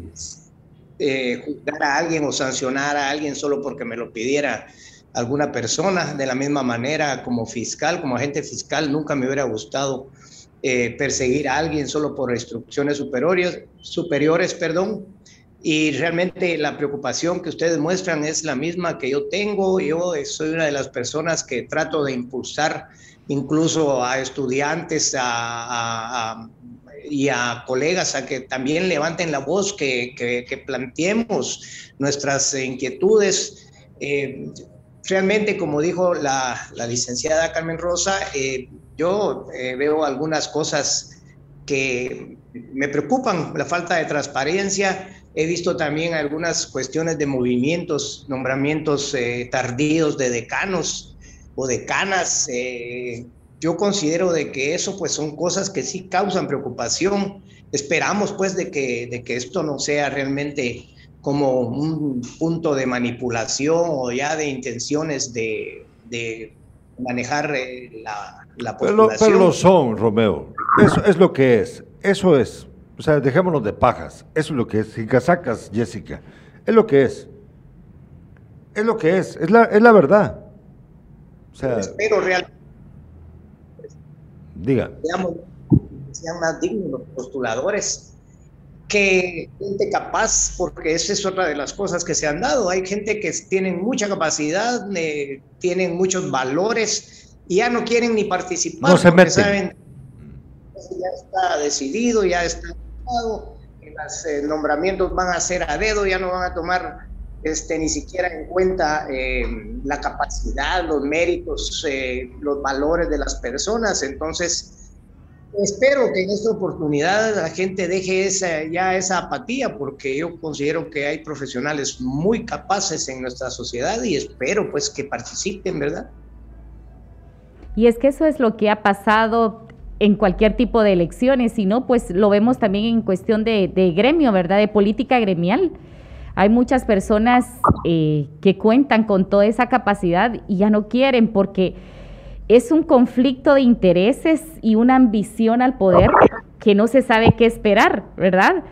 eh, juzgar a alguien o sancionar a alguien solo porque me lo pidiera alguna persona. De la misma manera, como fiscal, como agente fiscal, nunca me hubiera gustado eh, perseguir a alguien solo por instrucciones superiores, superiores, perdón. Y realmente la preocupación que ustedes muestran es la misma que yo tengo. Yo soy una de las personas que trato de impulsar incluso a estudiantes y a colegas a que también levanten la voz, que, que, planteemos nuestras inquietudes. Eh, realmente, como dijo la, licenciada Carmen Rosa, eh, yo eh, veo algunas cosas que me preocupan, la falta de transparencia. He visto también algunas cuestiones de movimientos, nombramientos eh, tardíos de decanos o decanas. yo considero de que eso pues son cosas que sí causan preocupación. Esperamos pues de que, de que esto no sea realmente como un punto de manipulación o ya de intenciones de, manejar eh, la, la población. Pero, lo son, Romeo. Eso es lo que es. Eso es. O sea, dejémonos de pajas. Eso es lo que es. Sin casacas, Jessica. Es lo que es. Es lo que es. Es la, es la verdad. O sea, espero realmente. Diga. sean más dignos los postuladores que gente capaz, porque esa es otra de las cosas que se han dado. Hay gente que tienen mucha capacidad, eh, tienen muchos valores y ya no quieren ni participar. No se porque saben ya está decidido, ya está los eh, nombramientos van a ser a dedo, ya no van a tomar este, ni siquiera en cuenta eh, la capacidad, los méritos, los valores de las personas. Entonces, Espero que en esta oportunidad la gente deje esa, ya esa apatía, porque yo considero que hay profesionales muy capaces en nuestra sociedad y espero pues que participen, ¿verdad? Y es que eso es lo que ha pasado en cualquier tipo de elecciones, sino pues lo vemos también en cuestión de, gremio, ¿verdad? De política gremial. Hay muchas personas eh, que cuentan con toda esa capacidad y ya no quieren porque es un conflicto de intereses y una ambición al poder que no se sabe qué esperar, ¿verdad?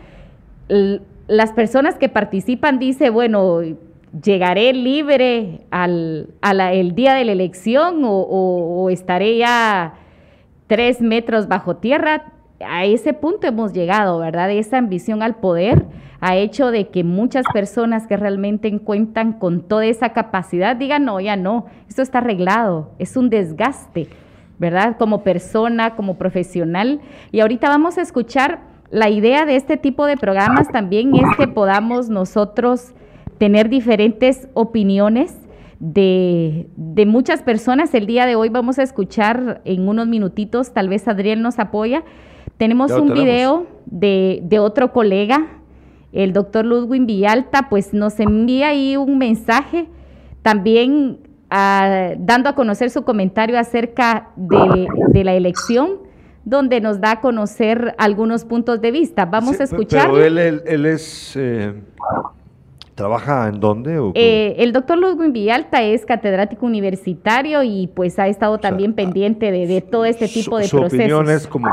las personas que participan dicen, bueno, llegaré libre al el día de la elección o, estaré ya tres metros bajo tierra. A ese punto hemos llegado, ¿verdad? Esa ambición al poder ha hecho de que muchas personas que realmente cuentan con toda esa capacidad digan, no, ya no, esto está arreglado, es un desgaste, ¿verdad? Como persona, como profesional. Y ahorita vamos a escuchar la idea de este tipo de programas también es que podamos nosotros tener diferentes opiniones de, muchas personas. El día de hoy vamos a escuchar en unos minutitos, tal vez Adriel nos apoya. Tenemos un video de, otro colega, el doctor Ludwig Villalta, pues nos envía ahí un mensaje también ah, dando a conocer su comentario acerca de, de la elección donde nos da a conocer algunos puntos de vista. Vamos a escuchar. Pero él, él, es eh, ¿Trabaja en dónde? Eh, el doctor Ludwig Villalta es catedrático universitario y pues ha estado también pendiente de, todo este tipo de procesos. Su opinión es como...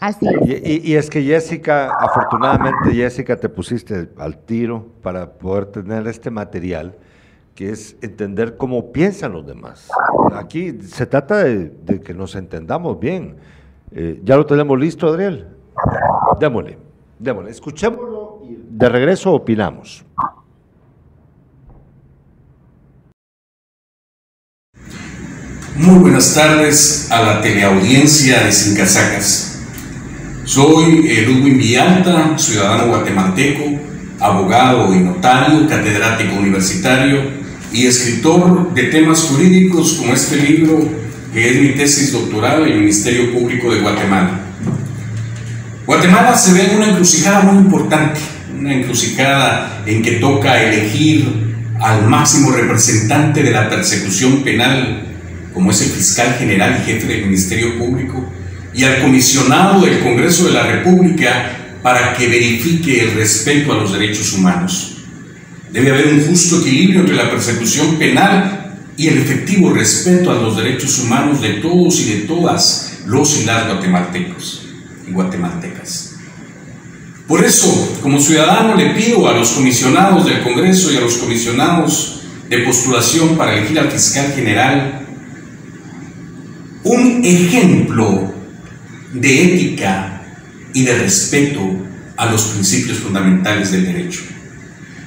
Así es. Y, es que Jessica, afortunadamente Jessica te pusiste al tiro para poder tener este material que es entender cómo piensan los demás. Aquí se trata de, que nos entendamos bien. Eh, ¿Ya lo tenemos listo, Adriel? Démosle, démosle. Escuchémoslo y de regreso opinamos. Muy buenas tardes a la teleaudiencia de Sin Casacas. Soy Ludwig Villalta, ciudadano guatemalteco, abogado y notario, catedrático universitario y escritor de temas jurídicos como este libro que es mi tesis doctoral en el Ministerio Público de Guatemala. Guatemala se ve en una encrucijada muy importante, una encrucijada en que toca elegir al máximo representante de la persecución penal como es el fiscal general y jefe del Ministerio Público, y al comisionado del Congreso de la República para que verifique el respeto a los derechos humanos. Debe haber un justo equilibrio entre la persecución penal y el efectivo respeto a los derechos humanos de todos y de todas los y las guatemaltecos y guatemaltecas. Por eso, como ciudadano, le pido a los comisionados del Congreso y a los comisionados de postulación para elegir al fiscal general un ejemplo de ética y de respeto a los principios fundamentales del derecho.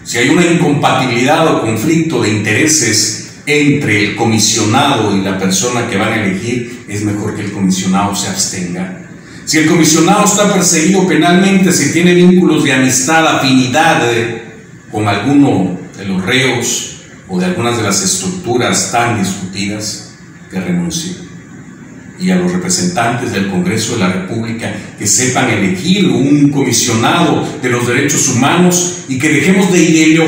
Si hay una incompatibilidad o conflicto de intereses entre el comisionado y la persona que van a elegir, es mejor que el comisionado se abstenga. Si el comisionado está perseguido penalmente, si tiene vínculos de amistad, afinidad eh, con alguno de los reos o de algunas de las estructuras tan discutidas, que renuncie. Y a los representantes del Congreso de la República que sepan elegir un comisionado de los derechos humanos y que dejemos de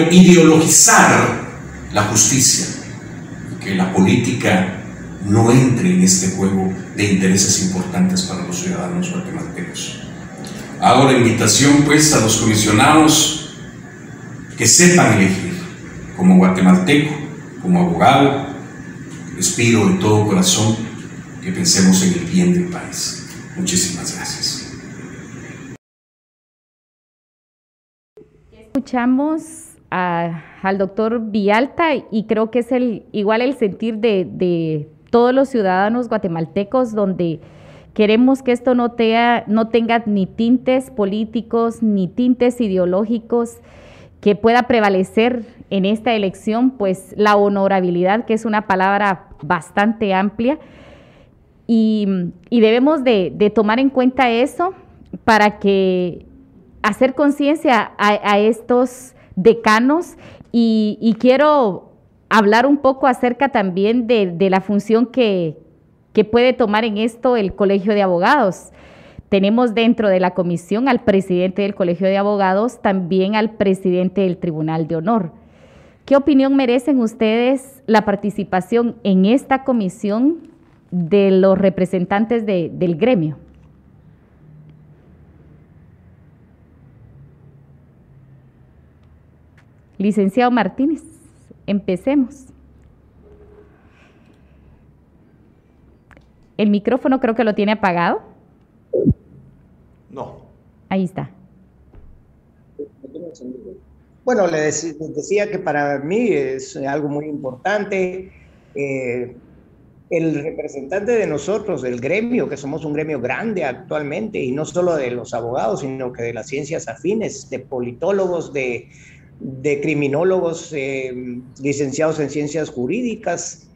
ideologizar la justicia, que la política no entre en este juego de intereses importantes para los ciudadanos guatemaltecos. Hago la invitación pues a los comisionados que sepan elegir como guatemalteco, como abogado, les pido de todo corazón que pensemos en el bien del país. Muchísimas gracias. Escuchamos al doctor Vialta y creo que es el, igual el sentir de, todos los ciudadanos guatemaltecos donde queremos que esto no, no tenga ni tintes políticos ni tintes ideológicos, que pueda prevalecer en esta elección, pues la honorabilidad, que es una palabra bastante amplia, y, debemos de, tomar en cuenta eso para que hacer conciencia a, estos decanos. Y, quiero hablar un poco acerca también de, la función que, que, puede tomar en esto el Colegio de Abogados. Tenemos dentro de la comisión al presidente del Colegio de Abogados, también al presidente del Tribunal de Honor. ¿Qué opinión merecen ustedes la participación en esta comisión de los representantes del gremio. Licenciado Martínez, empecemos. El micrófono creo que lo tiene apagado. No. Ahí está. Bueno, le decía que para mí es algo muy importante. Eh, el representante de nosotros, del gremio, que somos un gremio grande actualmente, y no solo de los abogados, sino que de las ciencias afines, de politólogos, de, criminólogos, eh, licenciados en ciencias jurídicas,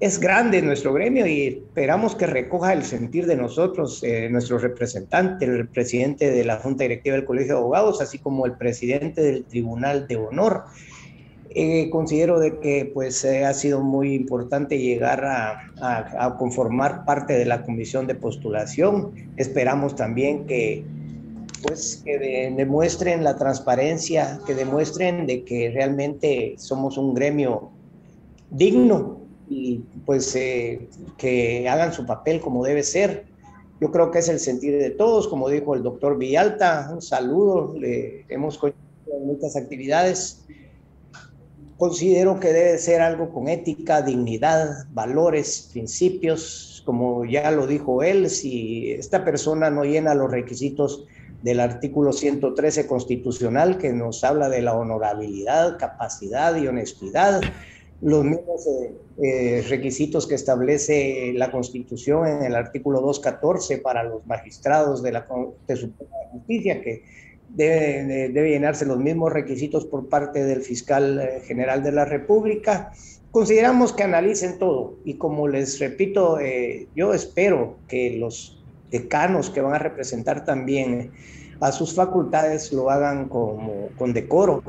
es grande nuestro gremio y esperamos que recoja el sentir de nosotros, eh, nuestro representante, el presidente de la Junta Directiva del Colegio de Abogados, así como el presidente del Tribunal de Honor. Eh, considero de que pues ha sido muy importante llegar a, conformar parte de la comisión de postulación. Esperamos también que pues que demuestren la transparencia, que demuestren de que realmente somos un gremio digno y pues eh, que hagan su papel como debe ser. Yo creo que es el sentir de todos, como dijo el doctor Villalta, un saludo, le hemos coincidido muchas actividades. Considero que debe ser algo con ética, dignidad, valores, principios, como ya lo dijo él, si esta persona no llena los requisitos del artículo 113 constitucional que nos habla de la honorabilidad, capacidad y honestidad, los mismos eh, eh, requisitos que establece la Constitución en el artículo 214 para los magistrados de la Corte Suprema de Justicia, que debe, debe, llenarse los mismos requisitos por parte del fiscal eh, general de la República. Consideramos que analicen todo y como les repito, yo espero que los decanos que van a representar también a sus facultades lo hagan con decoro,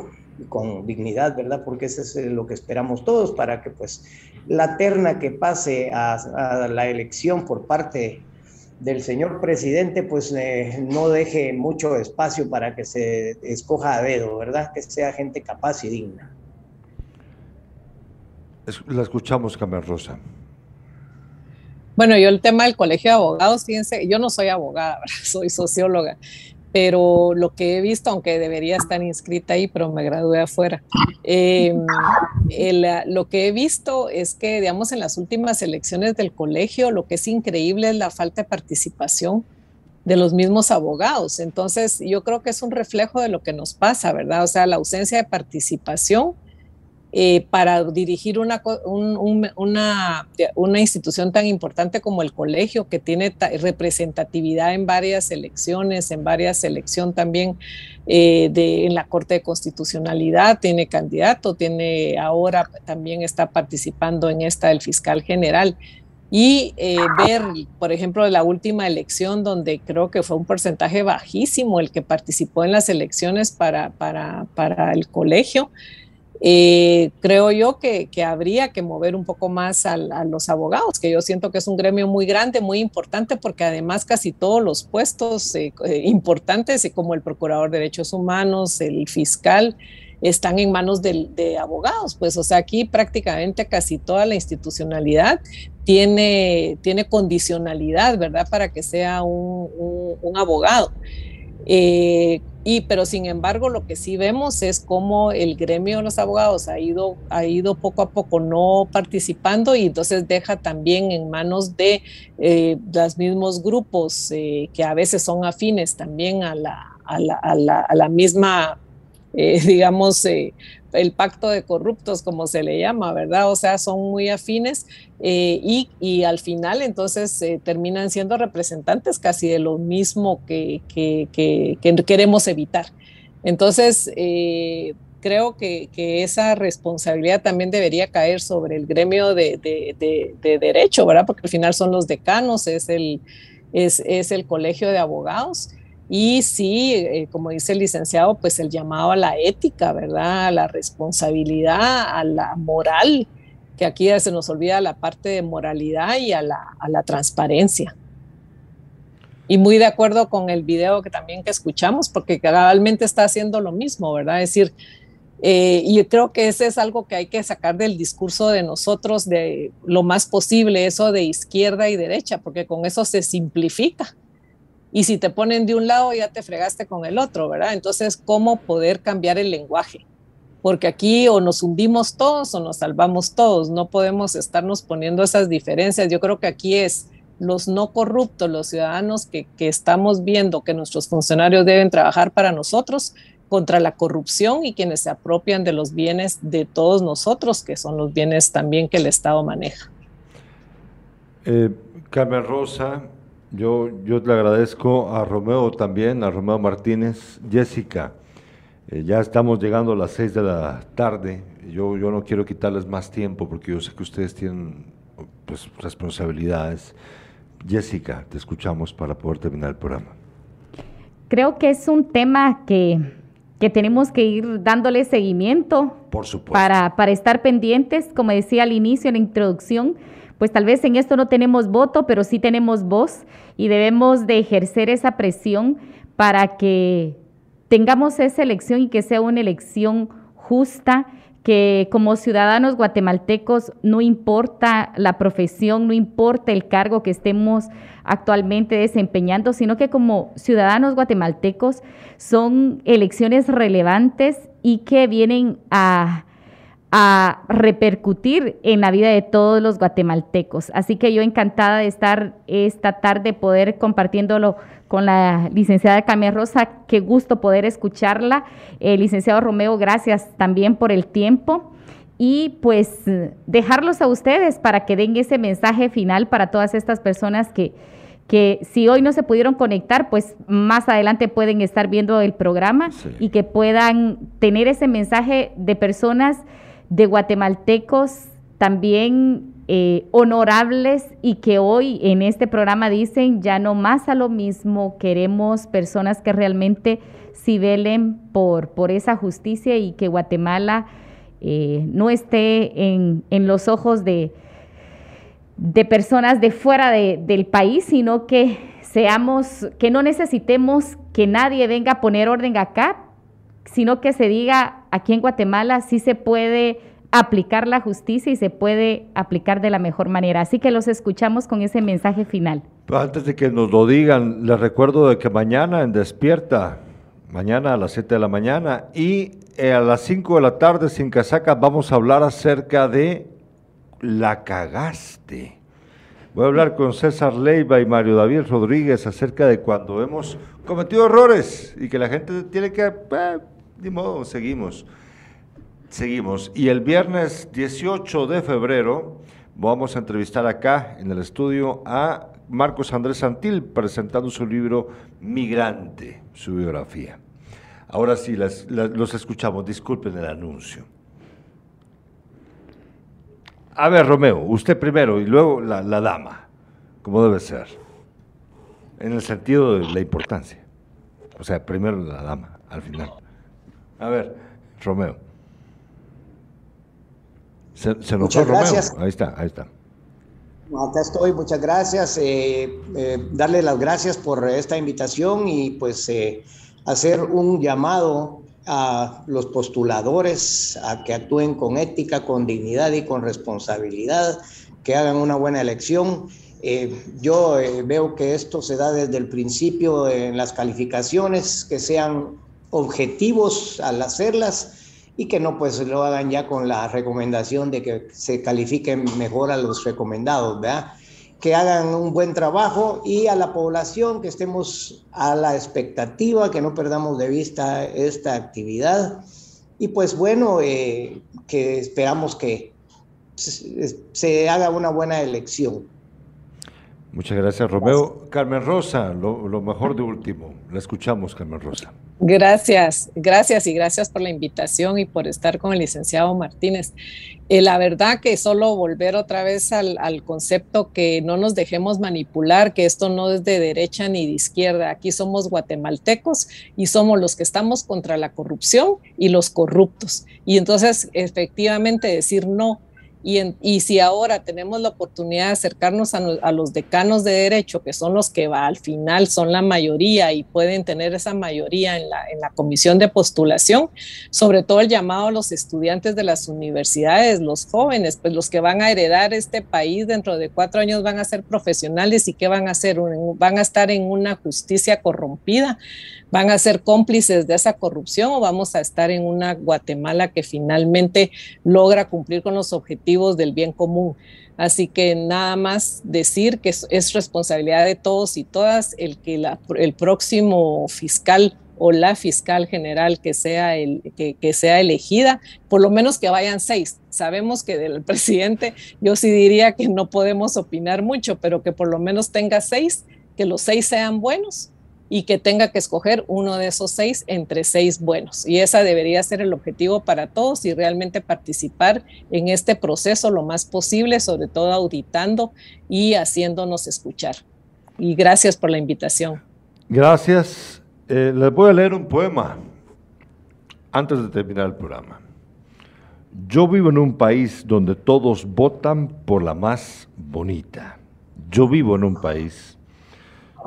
con dignidad, ¿verdad? Porque eso es eh, lo que esperamos todos para que pues la terna que pase a, la elección por parte del señor presidente pues eh, no deje mucho espacio para que se escoja a dedo, ¿verdad? Que sea gente capaz y digna. La escuchamos, Carmen. Bueno, yo el tema del colegio de abogados, fíjense, yo no soy abogada, soy socióloga, pero lo que he visto, aunque debería estar inscrita ahí, pero me gradué afuera, em, lo que he visto es que, digamos, en las últimas elecciones del colegio, lo que es increíble es la falta de participación de los mismos abogados. Entonces, yo creo que es un reflejo de lo que nos pasa, ¿verdad? O sea, la ausencia de participación eh, para dirigir una, una, institución tan importante como el colegio, que tiene representatividad en varias elecciones, en varias selecciones también eh, en la Corte de Constitucionalidad, tiene candidato, tiene ahora también está participando en esta el fiscal general. Y eh, ver, por ejemplo, la última elección donde creo que fue un porcentaje bajísimo el que participó en las elecciones para, para, para el colegio, eh, creo yo que, habría que mover un poco más a, los abogados, que yo siento que es un gremio muy grande, muy importante, porque además casi todos los puestos eh, eh, importantes, como el procurador de derechos humanos, el fiscal, están en manos de, abogados. Pues, o sea, aquí prácticamente casi toda la institucionalidad tiene, tiene condicionalidad, ¿verdad?, para que sea un abogado. Eh, y, pero sin embargo, lo que sí vemos es cómo el gremio de los abogados ha ido, ha ido poco a poco no participando y entonces deja también en manos de eh, los mismos grupos eh, que a veces son afines también a la, a la, a la, a la misma, digamos, el pacto de corruptos, como se le llama, ¿verdad? O sea, son muy afines eh, y, al final entonces eh, terminan siendo representantes casi de lo mismo que, queremos evitar. Entonces, eh, creo que, esa responsabilidad también debería caer sobre el gremio de, derecho, ¿verdad? Porque al final son los decanos, es el, es, es el colegio de abogados y sí, eh, como dice el licenciado, pues el llamado a la ética, ¿verdad? A la responsabilidad, a la moral, que aquí se nos olvida la parte de moralidad y a la, a la transparencia. Y muy de acuerdo con el video que también que escuchamos, porque realmente está haciendo lo mismo, ¿verdad? Es decir, Eh, y creo que ese es algo que hay que sacar del discurso de nosotros de lo más posible, eso de izquierda y derecha, porque con eso se simplifica. Y si te ponen de un lado, ya te fregaste con el otro, ¿verdad? Entonces, ¿cómo poder cambiar el lenguaje? Porque aquí o nos hundimos todos o nos salvamos todos. No podemos estarnos poniendo esas diferencias. Yo creo que aquí es los no corruptos, los ciudadanos que, que estamos viendo que nuestros funcionarios deben trabajar para nosotros, contra la corrupción y quienes se apropian de los bienes de todos nosotros, que son los bienes también que el Estado maneja. Eh, Carmen Rosa, yo, yo le agradezco a Romeo también, a Romeo Martínez, Jessica. Eh, ya estamos llegando a las seis de la tarde. Yo, yo no quiero quitarles más tiempo porque yo sé que ustedes tienen pues, responsabilidades. Jessica, te escuchamos para poder terminar el programa. Creo que es un tema que que tenemos que ir dándole seguimiento Por supuesto. Para, para estar pendientes, como decía al inicio en la introducción, pues tal vez en esto no tenemos voto, pero sí tenemos voz y debemos de ejercer esa presión para que tengamos esa elección y que sea una elección justa, que como ciudadanos guatemaltecos no importa la profesión, no importa el cargo que estemos actualmente desempeñando, sino que como ciudadanos guatemaltecos son elecciones relevantes y que vienen a, a repercutir en la vida de todos los guatemaltecos. Así que yo encantada de estar esta tarde, poder compartiéndolo con la licenciada Camila Rosa. Qué gusto poder escucharla. Eh, licenciado Romeo, gracias también por el tiempo. Y pues dejarlos a ustedes para que den ese mensaje final para todas estas personas que, que si hoy no se pudieron conectar, pues más adelante pueden estar viendo el programa y que puedan tener ese mensaje de personas, de guatemaltecos también eh, honorables y que hoy en este programa dicen ya no más a lo mismo, queremos personas que realmente si velen por, por esa justicia y que Guatemala eh, no esté en, los ojos de, de personas de fuera del país, sino que seamos, que no necesitemos que nadie venga a poner orden acá, sino que se diga aquí en Guatemala sí se puede aplicar la justicia y se puede aplicar de la mejor manera. Así que los escuchamos con ese mensaje final. antes de que nos lo digan, les recuerdo de que mañana en Despierta, mañana a las 7 de la mañana y eh, a las 5 de la tarde sin casaca vamos a hablar acerca de la cagaste. Voy a hablar con César Leiva y Mario David Rodríguez acerca de cuando hemos cometido errores y que la gente tiene que, eh, ni modo, seguimos. Seguimos. Y el viernes 18 de febrero vamos a entrevistar acá en el estudio a Marcos Andrés Santil presentando su libro Migrante, su biografía. Ahora sí, los escuchamos. Disculpen el anuncio. A ver, Romeo, usted primero y luego la, la dama, como debe ser, en el sentido de la importancia. O sea, primero la dama, al final. A ver, Romeo. Se, muchas gracias. Ahí está, ahí está. Acá estoy, muchas gracias. Eh, eh, darle las gracias por esta invitación y pues eh, hacer un llamado a los postuladores a que actúen con ética, con dignidad y con responsabilidad, que hagan una buena elección. yo veo que esto se da desde el principio en las calificaciones, que sean objetivos al hacerlas y que no pues lo hagan ya con la recomendación de que se califiquen mejor a los recomendados, ¿verdad? Que hagan un buen trabajo y a la población que estemos a la expectativa, que no perdamos de vista esta actividad y pues bueno, eh, que esperamos que se, haga una buena elección. Muchas gracias, Romeo. Carmen Rosa, lo, lo mejor de último. La escuchamos, Carmen Rosa. Gracias, gracias y gracias por la invitación y por estar con el licenciado Martínez. Eh, la verdad que solo volver otra vez al, concepto que no nos dejemos manipular, que esto no es de derecha ni de izquierda, aquí somos guatemaltecos y somos los que estamos contra la corrupción y los corruptos. Y entonces efectivamente decir no y, si ahora tenemos la oportunidad de acercarnos a, los decanos de derecho, que son los que al final son la mayoría y pueden tener esa mayoría en la, en la comisión de postulación, sobre todo el llamado a los estudiantes de las universidades, los jóvenes, pues los que van a heredar este país dentro de cuatro años van a ser profesionales y qué van a hacer, van a estar en una justicia corrompida van a ser cómplices de esa corrupción o vamos a estar en una Guatemala que finalmente logra cumplir con los objetivos del bien común. Así que nada más decir que es, responsabilidad de todos y todas el que el próximo fiscal o la fiscal general que sea, el, que, sea elegida, por lo menos que vayan seis. Sabemos que del presidente yo sí diría que no podemos opinar mucho, pero que por lo menos tenga seis, que los seis sean buenos y que tenga que escoger uno de esos seis entre seis buenos. Y esa debería ser el objetivo para todos y realmente participar en este proceso lo más posible, sobre todo auditando y haciéndonos escuchar. Y gracias por la invitación. Gracias. Eh, les voy a leer un poema antes de terminar el programa. Yo vivo en un país donde todos votan por la más bonita. Yo vivo en un país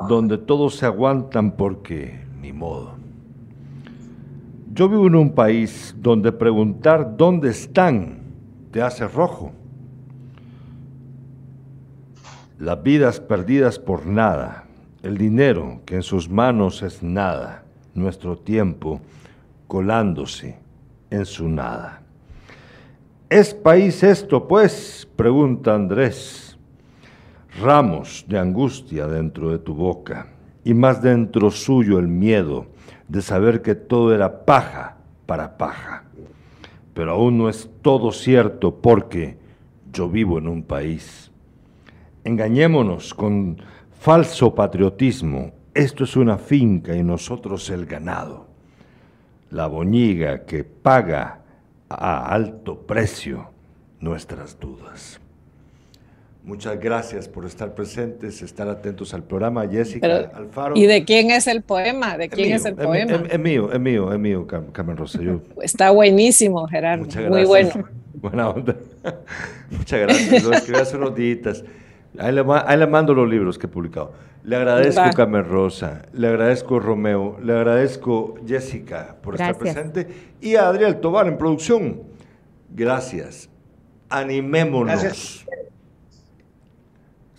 donde todos se aguantan porque ni modo. Yo vivo en un país donde preguntar dónde están te hace rojo. Las vidas perdidas por nada, el dinero que en sus manos es nada, nuestro tiempo colándose en su nada. ¿Es país esto, pues? pregunta Andrés ramos de angustia dentro de tu boca y más dentro suyo el miedo de saber que todo era paja para paja. Pero aún no es todo cierto porque yo vivo en un país. Engañémonos con falso patriotismo. Esto es una finca y nosotros el ganado. La boñiga que paga a alto precio nuestras dudas. Muchas gracias por estar presentes, estar atentos al programa. Jessica Alfaro. ¿Y de quién es el poema? ¿De quién es, el poema? Es, mío, es mío, es mío, Carmen Rosa. Está buenísimo, Gerardo. Muy bueno. Buena onda. Muchas gracias. Lo escribí hace unos días. Ahí le, mando los libros que he publicado. Le agradezco, Carmen Rosa. Le agradezco, Romeo. Le agradezco, Jessica, por estar presente. Y a Adriel Tobar en producción. Gracias. Animémonos. Gracias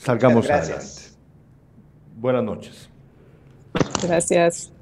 salgamos adelante. Buenas noches. Gracias.